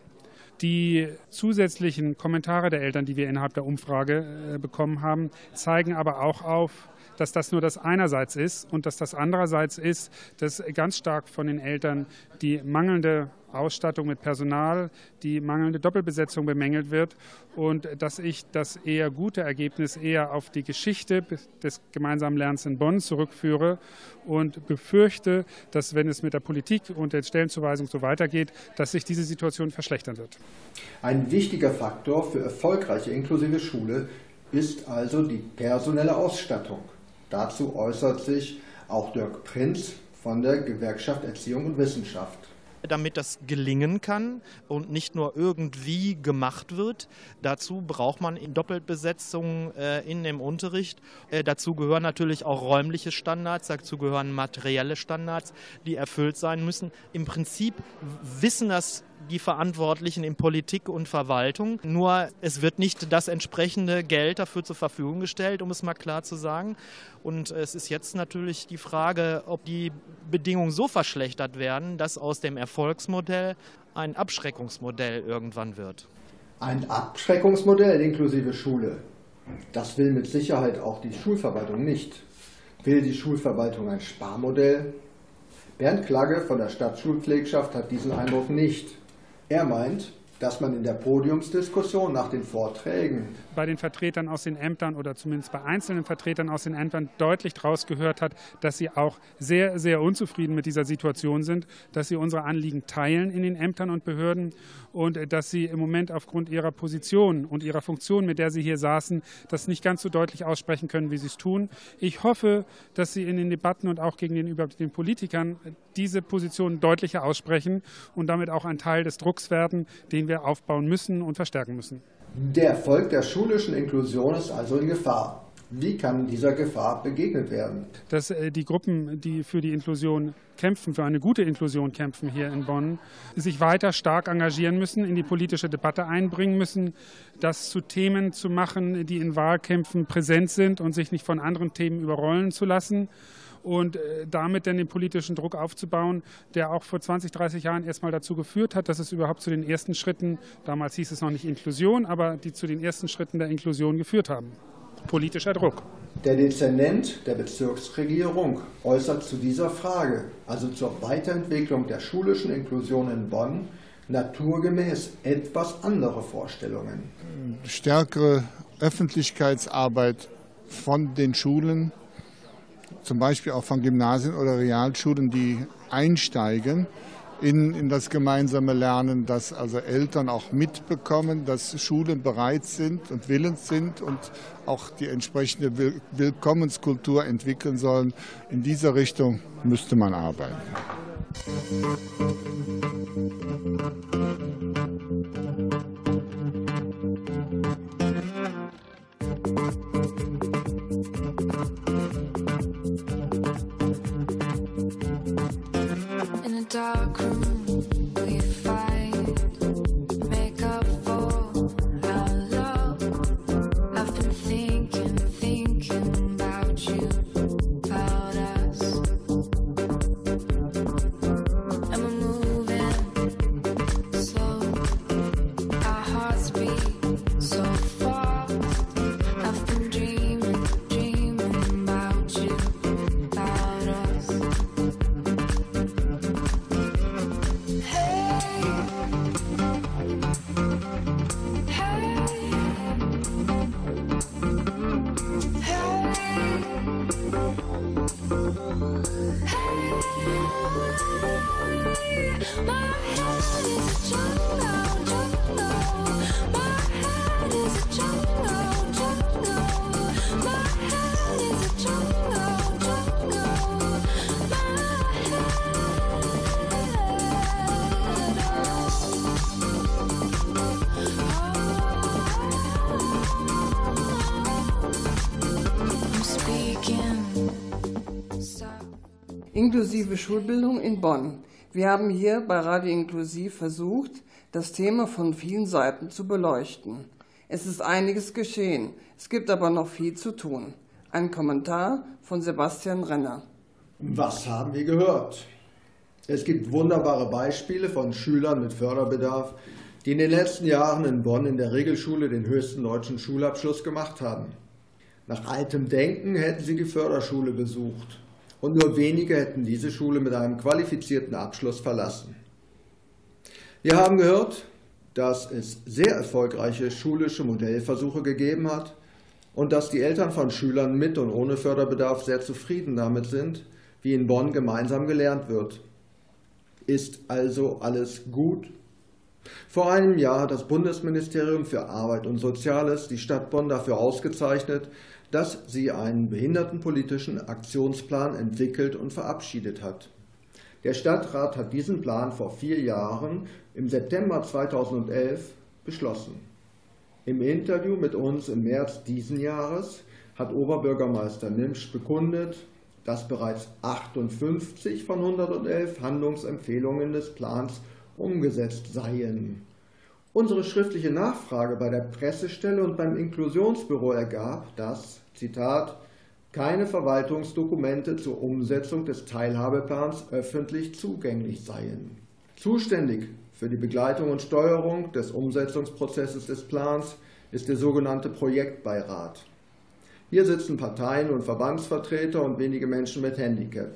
Die zusätzlichen Kommentare der Eltern, die wir innerhalb der Umfrage äh, bekommen haben, zeigen aber auch auf, dass das nur das einerseits ist und dass das andererseits ist, dass ganz stark von den Eltern die mangelnde Ausstattung mit Personal, die mangelnde Doppelbesetzung bemängelt wird und dass ich das eher gute Ergebnis eher auf die Geschichte des gemeinsamen Lernens in Bonn zurückführe und befürchte, dass wenn es mit der Politik und der Stellenzuweisung so weitergeht, dass sich diese Situation verschlechtern wird. Ein wichtiger Faktor für erfolgreiche inklusive Schule ist also die personelle Ausstattung. Dazu äußert sich auch Dirk Prinz von der Gewerkschaft Erziehung und Wissenschaft damit das gelingen kann und nicht nur irgendwie gemacht wird. Dazu braucht man Doppelbesetzung äh, in dem Unterricht. Äh, dazu gehören natürlich auch räumliche Standards, dazu gehören materielle Standards, die erfüllt sein müssen. Im Prinzip wissen das die Verantwortlichen in Politik und Verwaltung. Nur es wird nicht das entsprechende Geld dafür zur Verfügung gestellt, um es mal klar zu sagen. Und es ist jetzt natürlich die Frage, ob die Bedingungen so verschlechtert werden, dass aus dem Erfolgsmodell ein Abschreckungsmodell irgendwann wird. Ein Abschreckungsmodell inklusive Schule. Das will mit Sicherheit auch die Schulverwaltung nicht. Will die Schulverwaltung ein Sparmodell? Bernd Klagge von der Stadtschulpflegschaft hat diesen Eindruck nicht. Er meint, dass man in der Podiumsdiskussion nach den Vorträgen bei den Vertretern aus den Ämtern oder zumindest bei einzelnen Vertretern aus den Ämtern deutlich daraus gehört hat, dass sie auch sehr, sehr unzufrieden mit dieser Situation sind, dass sie unsere Anliegen teilen in den Ämtern und Behörden und äh, dass sie im Moment aufgrund ihrer Position und ihrer Funktion, mit der sie hier saßen, das nicht ganz so deutlich aussprechen können, wie sie es tun. Ich hoffe, dass sie in den Debatten und auch gegenüber den Politikern diese Position deutlicher aussprechen und damit auch ein Teil des Drucks werden, den wir aufbauen müssen und verstärken müssen. Der Erfolg der schulischen Inklusion ist also in Gefahr. Wie kann dieser Gefahr begegnet werden? Dass äh, die Gruppen, die für die Inklusion kämpfen, für eine gute Inklusion kämpfen hier in Bonn, sich weiter stark engagieren müssen, in die politische Debatte einbringen müssen, das zu Themen zu machen, die in Wahlkämpfen präsent sind und sich nicht von anderen Themen überrollen zu lassen und äh, damit dann den politischen Druck aufzubauen, der auch vor 20, 30 Jahren erstmal dazu geführt hat, dass es überhaupt zu den ersten Schritten, damals hieß es noch nicht Inklusion, aber die zu den ersten Schritten der Inklusion geführt haben. Politischer Druck. Der Dezernent der Bezirksregierung äußert zu dieser Frage, also zur Weiterentwicklung der schulischen Inklusion in Bonn, naturgemäß etwas andere Vorstellungen. Stärkere Öffentlichkeitsarbeit von den Schulen, zum Beispiel auch von Gymnasien oder Realschulen, die einsteigen in, in das gemeinsame Lernen, dass also Eltern auch mitbekommen, dass Schulen bereit sind und willens sind und auch die entsprechende Will Willkommenskultur entwickeln sollen. In dieser Richtung müsste man arbeiten. In dark room, My head is a jungle, jungle. My head is a jungle. Inklusive Schulbildung in Bonn. Wir haben hier bei Radio Inklusiv versucht, das Thema von vielen Seiten zu beleuchten. Es ist einiges geschehen, es gibt aber noch viel zu tun. Ein Kommentar von Sebastian Renner. Was haben wir gehört? Es gibt wunderbare Beispiele von Schülern mit Förderbedarf, die in den letzten Jahren in Bonn in der Regelschule den höchsten deutschen Schulabschluss gemacht haben. Nach altem Denken hätten sie die Förderschule besucht und nur wenige hätten diese Schule mit einem qualifizierten Abschluss verlassen. Wir haben gehört, dass es sehr erfolgreiche schulische Modellversuche gegeben hat und dass die Eltern von Schülern mit und ohne Förderbedarf sehr zufrieden damit sind, wie in Bonn gemeinsam gelernt wird. Ist also alles gut? Vor einem Jahr hat das Bundesministerium für Arbeit und Soziales die Stadt Bonn dafür ausgezeichnet, dass sie einen behindertenpolitischen Aktionsplan entwickelt und verabschiedet hat. Der Stadtrat hat diesen Plan vor vier Jahren im September 2011 beschlossen. Im Interview mit uns im März diesen Jahres hat Oberbürgermeister Nimsch bekundet, dass bereits 58 von 111 Handlungsempfehlungen des Plans umgesetzt seien. Unsere schriftliche Nachfrage bei der Pressestelle und beim Inklusionsbüro ergab, dass, Zitat, keine Verwaltungsdokumente zur Umsetzung des Teilhabeplans öffentlich zugänglich seien. Zuständig für die Begleitung und Steuerung des Umsetzungsprozesses des Plans ist der sogenannte Projektbeirat. Hier sitzen Parteien und Verbandsvertreter und wenige Menschen mit Handicap.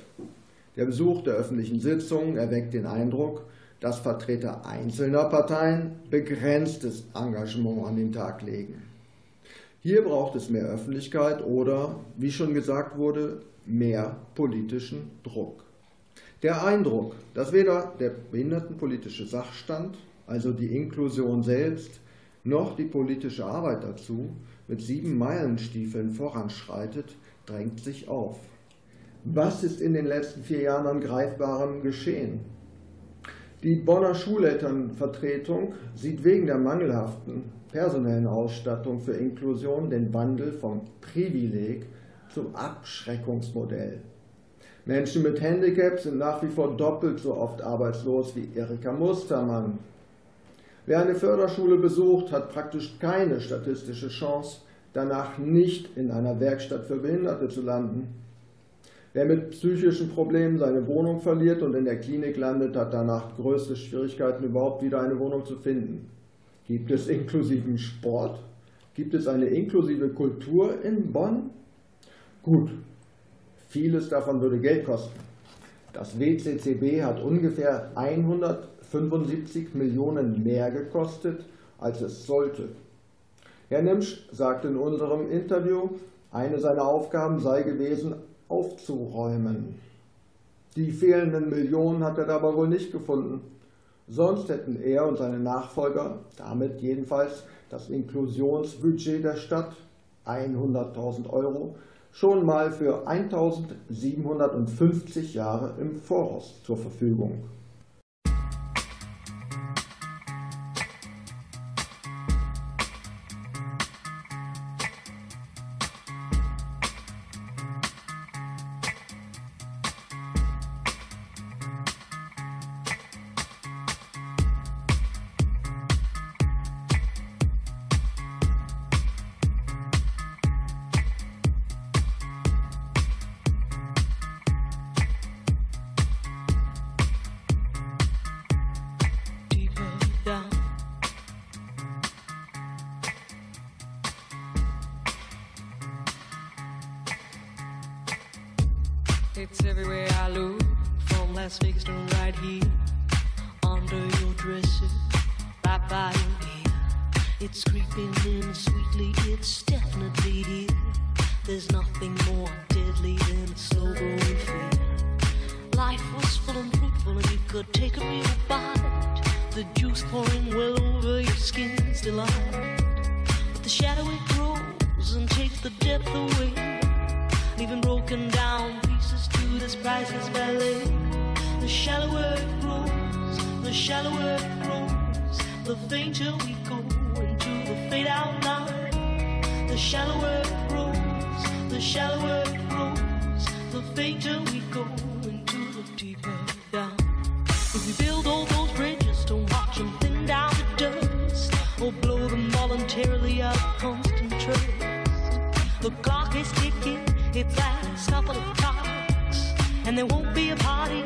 Der Besuch der öffentlichen Sitzungen erweckt den Eindruck, dass Vertreter einzelner Parteien begrenztes Engagement an den Tag legen. Hier braucht es mehr Öffentlichkeit oder, wie schon gesagt wurde, mehr politischen Druck. Der Eindruck, dass weder der behindertenpolitische Sachstand, also die Inklusion selbst, noch die politische Arbeit dazu mit sieben Meilenstiefeln voranschreitet, drängt sich auf. Was ist in den letzten vier Jahren an Greifbarem geschehen? Die Bonner Schulelternvertretung sieht wegen der mangelhaften personellen Ausstattung für Inklusion den Wandel vom Privileg zum Abschreckungsmodell. Menschen mit Handicap sind nach wie vor doppelt so oft arbeitslos wie Erika Mustermann. Wer eine Förderschule besucht, hat praktisch keine statistische Chance, danach nicht in einer Werkstatt für Behinderte zu landen. Wer mit psychischen Problemen seine Wohnung verliert und in der Klinik landet, hat danach größte Schwierigkeiten, überhaupt wieder eine Wohnung zu finden. Gibt es inklusiven Sport? Gibt es eine inklusive Kultur in Bonn? Gut, vieles davon würde Geld kosten. Das WCCB hat ungefähr 175 Millionen mehr gekostet, als es sollte. Herr Nimsch sagte in unserem Interview, eine seiner Aufgaben sei gewesen, aufzuräumen. Die fehlenden Millionen hat er aber wohl nicht gefunden. Sonst hätten er und seine Nachfolger damit jedenfalls das Inklusionsbudget der Stadt 100.000 Euro schon mal für 1750 Jahre im Voraus zur Verfügung. The shallower it grows, the fainter we go into the deeper down. If we build all those bridges, don't watch them thin down to dust, or blow them voluntarily out of constant trust. The clock is ticking, its last couple of clocks, and there won't be a party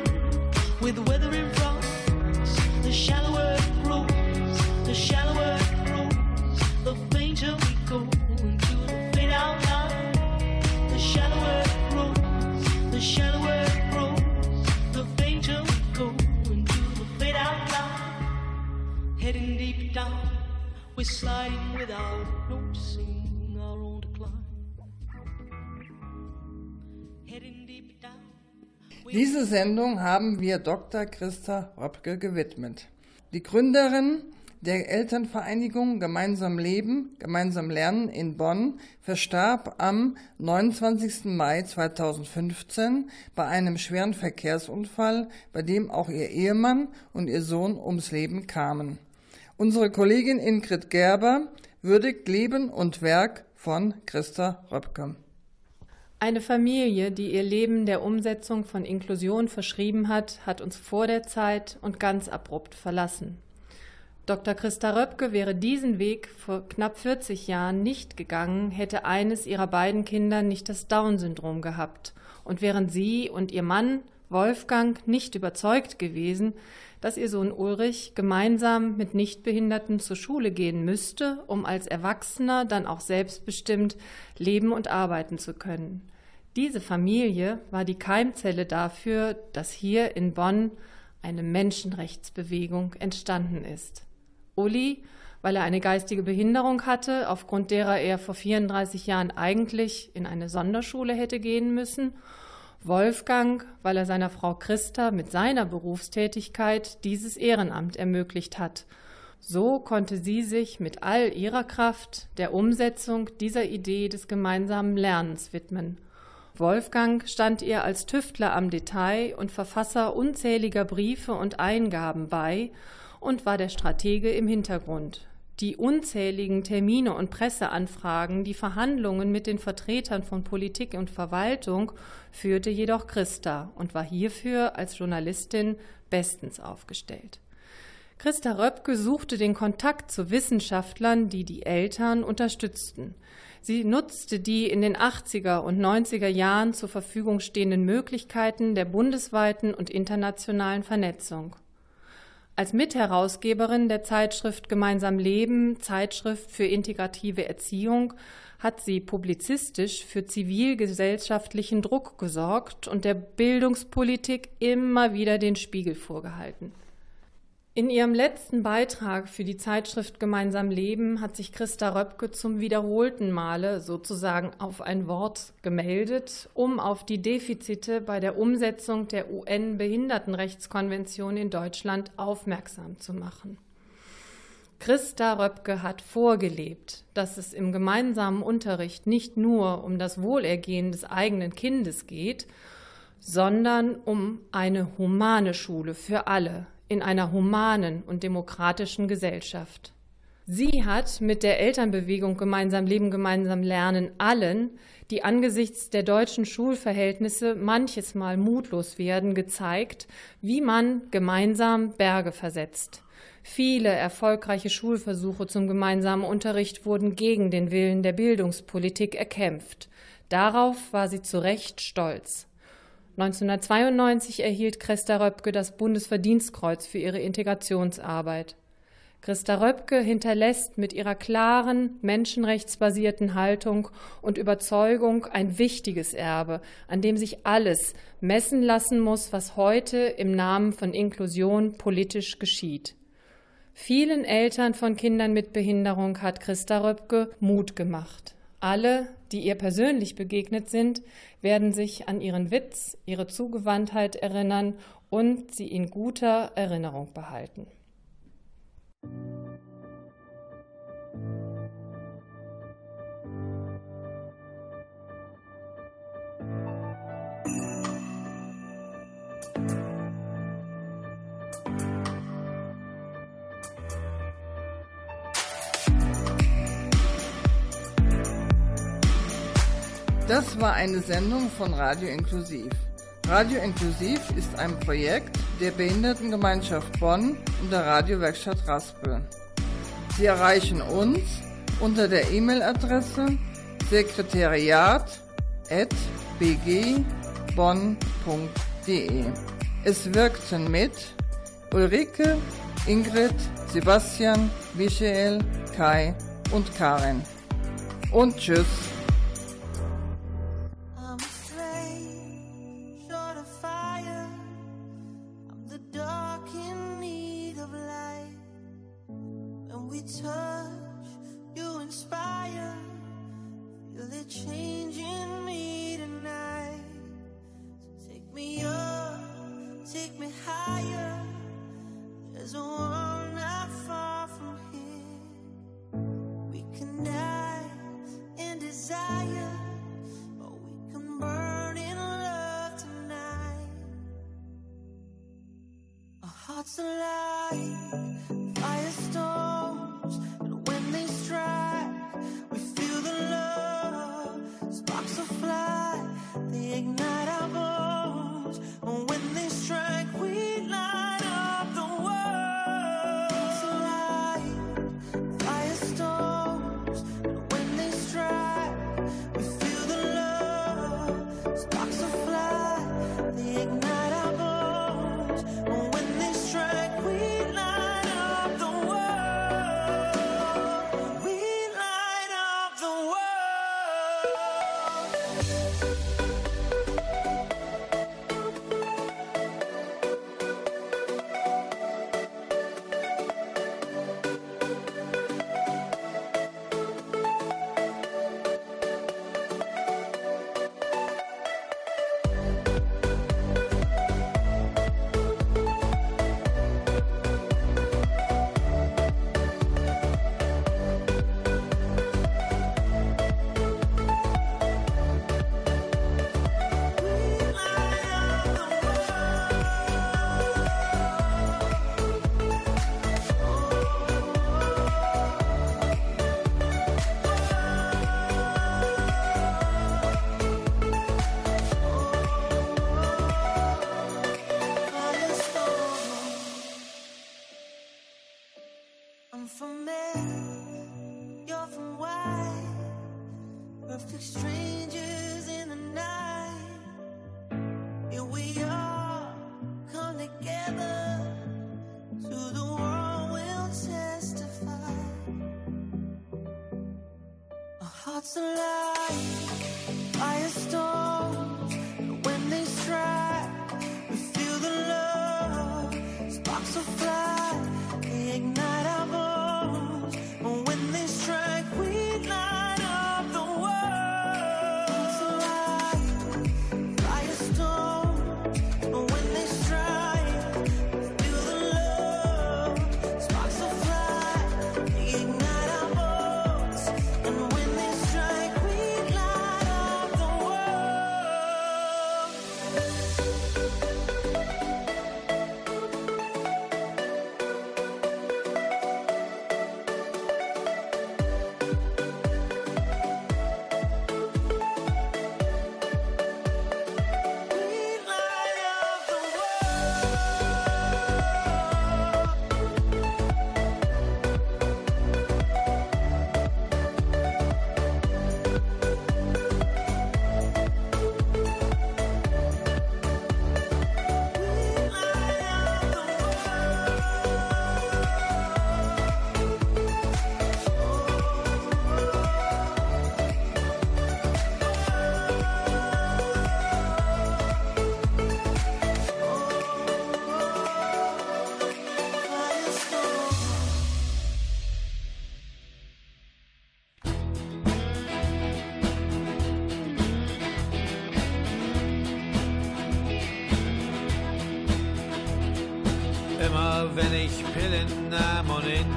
with the weather in front. The shallower it grows, the shallower we're sliding without noticing our own decline. Heading deep down. Diese Sendung haben wir Dr. Christa Röpke gewidmet. Die Gründerin der Elternvereinigung Gemeinsam Leben, Gemeinsam Lernen in Bonn verstarb am 29. Mai 2015 bei einem schweren Verkehrsunfall, bei dem auch ihr Ehemann und ihr Sohn ums Leben kamen. Unsere Kollegin Ingrid Gerber würdigt Leben und Werk von Christa Röpke. Eine Familie, die ihr Leben der Umsetzung von Inklusion verschrieben hat, hat uns vor der Zeit und ganz abrupt verlassen. Dr. Christa Röpke wäre diesen Weg vor knapp 40 Jahren nicht gegangen, hätte eines ihrer beiden Kinder nicht das Down-Syndrom gehabt. Und wären sie und ihr Mann Wolfgang nicht überzeugt gewesen, dass ihr Sohn Ulrich gemeinsam mit Nichtbehinderten zur Schule gehen müsste, um als Erwachsener dann auch selbstbestimmt leben und arbeiten zu können. Diese Familie war die Keimzelle dafür, dass hier in Bonn eine Menschenrechtsbewegung entstanden ist. Uli, weil er eine geistige Behinderung hatte, aufgrund derer er vor 34 Jahren eigentlich in eine Sonderschule hätte gehen müssen, Wolfgang, weil er seiner Frau Christa mit seiner Berufstätigkeit dieses Ehrenamt ermöglicht hat. So konnte sie sich mit all ihrer Kraft der Umsetzung dieser Idee des gemeinsamen Lernens widmen. Wolfgang stand ihr als Tüftler am Detail und Verfasser unzähliger Briefe und Eingaben bei und war der Stratege im Hintergrund. Die unzähligen Termine und Presseanfragen, die Verhandlungen mit den Vertretern von Politik und Verwaltung führte jedoch Christa und war hierfür als Journalistin bestens aufgestellt. Christa Röpke suchte den Kontakt zu Wissenschaftlern, die die Eltern unterstützten. Sie nutzte die in den 80er und 90er Jahren zur Verfügung stehenden Möglichkeiten der bundesweiten und internationalen Vernetzung. Als Mitherausgeberin der Zeitschrift Gemeinsam Leben, Zeitschrift für integrative Erziehung, hat sie publizistisch für zivilgesellschaftlichen Druck gesorgt und der Bildungspolitik immer wieder den Spiegel vorgehalten. In ihrem letzten Beitrag für die Zeitschrift Gemeinsam Leben hat sich Christa Röpke zum wiederholten Male sozusagen auf ein Wort gemeldet, um auf die Defizite bei der Umsetzung der UN-Behindertenrechtskonvention in Deutschland aufmerksam zu machen. Christa Röpke hat vorgelebt, dass es im gemeinsamen Unterricht nicht nur um das Wohlergehen des eigenen Kindes geht, sondern um eine humane Schule für alle, in einer humanen und demokratischen Gesellschaft. Sie hat mit der Elternbewegung Gemeinsam Leben, Gemeinsam Lernen allen, die angesichts der deutschen Schulverhältnisse manches Mal mutlos werden, gezeigt, wie man gemeinsam Berge versetzt. Viele erfolgreiche Schulversuche zum gemeinsamen Unterricht wurden gegen den Willen der Bildungspolitik erkämpft. Darauf war sie zu Recht stolz. 1992 erhielt Christa Röpke das Bundesverdienstkreuz für ihre Integrationsarbeit. Christa Röpke hinterlässt mit ihrer klaren, menschenrechtsbasierten Haltung und Überzeugung ein wichtiges Erbe, an dem sich alles messen lassen muss, was heute im Namen von Inklusion politisch geschieht. Vielen Eltern von Kindern mit Behinderung hat Christa Röpke Mut gemacht. Alle, die ihr persönlich begegnet sind, werden sich an ihren Witz, ihre Zugewandtheit erinnern und sie in guter Erinnerung behalten. Das war eine Sendung von Radio Inklusiv. Radio Inklusiv ist ein Projekt der Behindertengemeinschaft Bonn und der Radiowerkstatt Raspel. Sie erreichen uns unter der E-Mail-Adresse sekretariat.bgbonn.de. Es wirkten mit Ulrike, Ingrid, Sebastian, Michael, Kai und Karin. Und tschüss.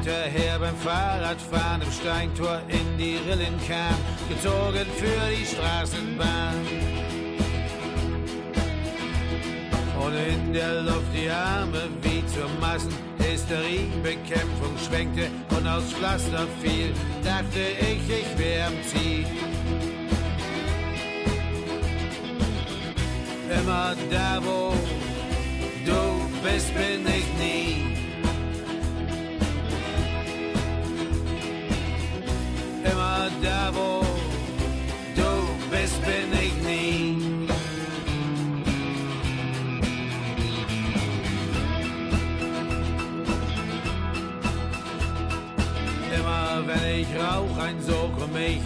Hinterher beim Fahrradfahren im Steintor in die Rillen kam, gezogen für die Straßenbahn. Und in der Luft die Arme wie zur Massenhysteriebekämpfung schwenkte und aus Pflaster fiel, dachte ich, ich wär am Ziel. Immer da, wo du bist, bin ich nie.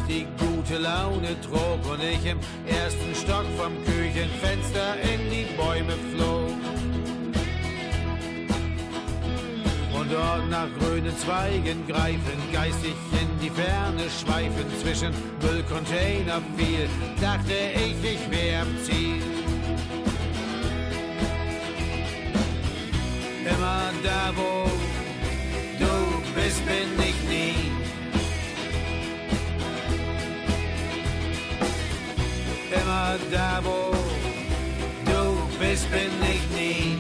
Die gute Laune trug und ich im ersten Stock vom Küchenfenster in die Bäume flog. Und dort nach grünen Zweigen greifen, geistig in die Ferne schweifen, zwischen Müllcontainer fiel, dachte ich, ich wär am Ziel. Immer da, wo du bist, bin ich Immer du bist, bin ich nie.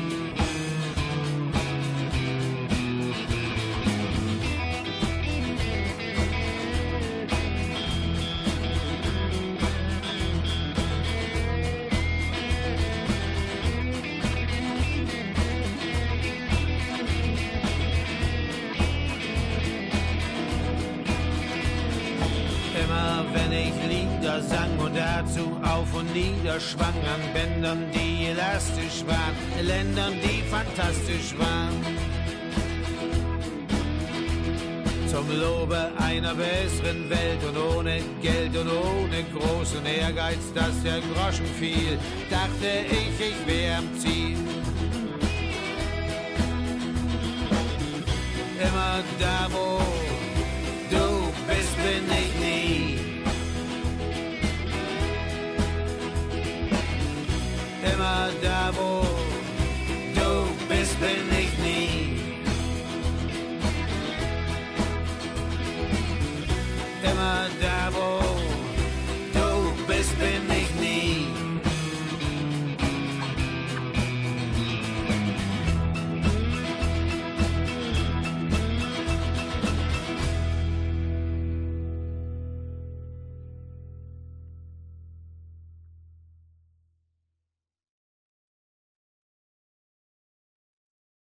Immer wenn ich Lieder sang und dazu auf und nieder schwang an Bändern, die elastisch waren, Ländern, die fantastisch waren. Zum Lobe einer besseren Welt und ohne Geld und ohne großen Ehrgeiz, dass der Groschen fiel, dachte ich, ich wär am Ziel. Immer da, wo immer da, wo du bist, bin ich nie. Immer da, wo